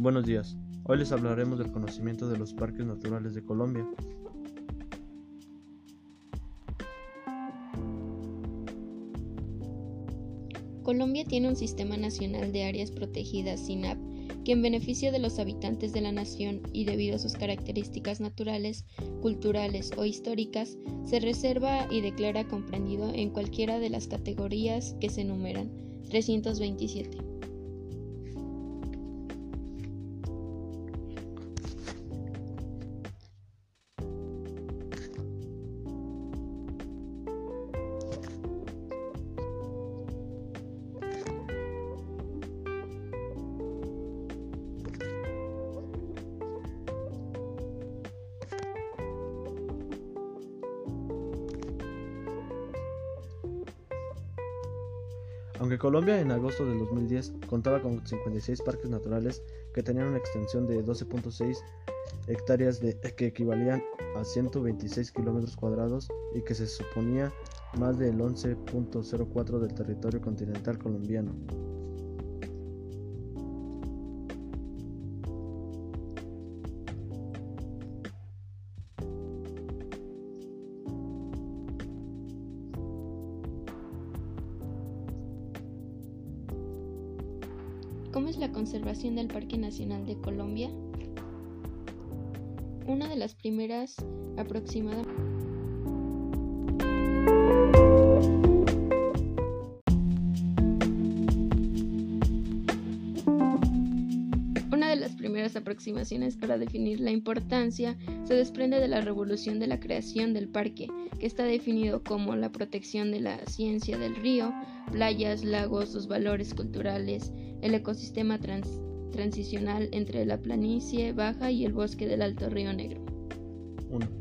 Buenos días. Hoy les hablaremos del conocimiento de los parques naturales de Colombia. Colombia tiene un sistema nacional de áreas protegidas SINAP que en beneficio de los habitantes de la nación y debido a sus características naturales, culturales o históricas, se reserva y declara comprendido en cualquiera de las categorías que se enumeran 327. Aunque Colombia en agosto del 2010 contaba con 56 parques naturales que tenían una extensión de 12.6 hectáreas de, que equivalían a 126 kilómetros cuadrados y que se suponía más del 11.04 del territorio continental colombiano. ¿Cómo es la conservación del Parque Nacional de Colombia? Una de las primeras aproximadamente primeras aproximaciones para definir la importancia se desprende de la revolución de la creación del parque, que está definido como la protección de la ciencia del río, playas, lagos, los valores culturales, el ecosistema transicional entre la planicie baja y el bosque del Alto Río Negro. 1.